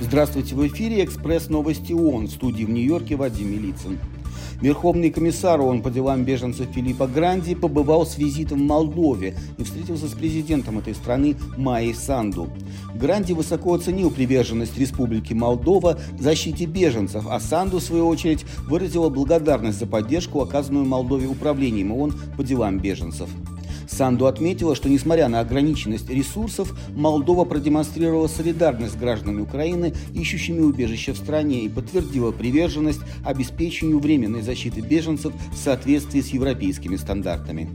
Здравствуйте, в эфире «Экспресс новости ООН» в студии в Нью-Йорке Вадим Милицын. Верховный комиссар ООН по делам беженцев Филиппа Гранди побывал с визитом в Молдове и встретился с президентом этой страны Майей Санду. Гранди высоко оценил приверженность Республики Молдова защите беженцев, а Санду, в свою очередь, выразила благодарность за поддержку, оказанную Молдове управлением ООН по делам беженцев. Санду отметила, что несмотря на ограниченность ресурсов, Молдова продемонстрировала солидарность с гражданами Украины, ищущими убежище в стране, и подтвердила приверженность обеспечению временной защиты беженцев в соответствии с европейскими стандартами.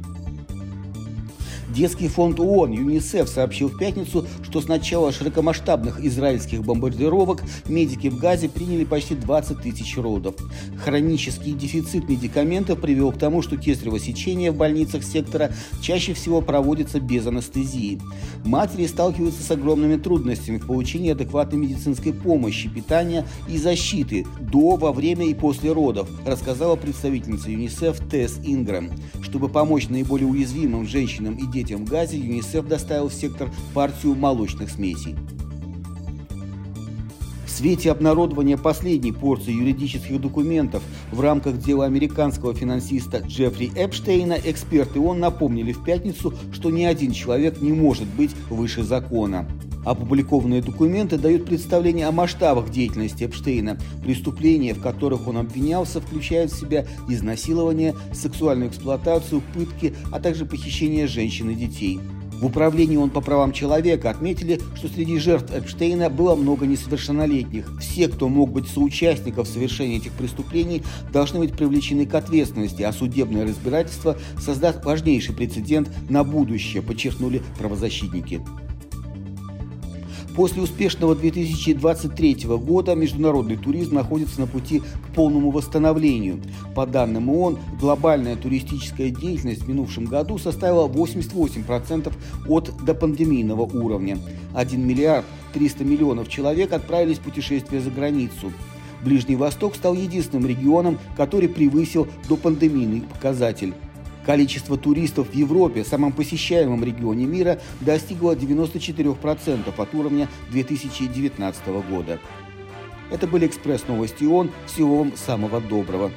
Детский фонд ООН ЮНИСЕФ сообщил в пятницу, что с начала широкомасштабных израильских бомбардировок медики в Газе приняли почти 20 тысяч родов. Хронический дефицит медикаментов привел к тому, что кесарево сечение в больницах сектора чаще всего проводится без анестезии. Матери сталкиваются с огромными трудностями в получении адекватной медицинской помощи, питания и защиты до, во время и после родов, рассказала представительница ЮНИСЕФ Тесс Ингрэм. Чтобы помочь наиболее уязвимым женщинам и детям Газе ЮНИСЕФ доставил в сектор партию молочных смесей. В свете обнародования последней порции юридических документов в рамках дела американского финансиста Джеффри Эпштейна эксперты ООН напомнили в пятницу, что ни один человек не может быть выше закона. Опубликованные документы дают представление о масштабах деятельности Эпштейна. Преступления, в которых он обвинялся, включают в себя изнасилование, сексуальную эксплуатацию, пытки, а также похищение женщин и детей. В управлении он по правам человека отметили, что среди жертв Эпштейна было много несовершеннолетних. Все, кто мог быть соучастником в совершении этих преступлений, должны быть привлечены к ответственности, а судебное разбирательство создаст важнейший прецедент на будущее, подчеркнули правозащитники. После успешного 2023 года международный туризм находится на пути к полному восстановлению. По данным ООН, глобальная туристическая деятельность в минувшем году составила 88% от допандемийного уровня. 1 миллиард 300 миллионов человек отправились в путешествие за границу. Ближний Восток стал единственным регионом, который превысил допандемийный показатель. Количество туристов в Европе, самом посещаемом регионе мира, достигло 94% от уровня 2019 года. Это были экспресс-новости ООН. Всего вам самого доброго.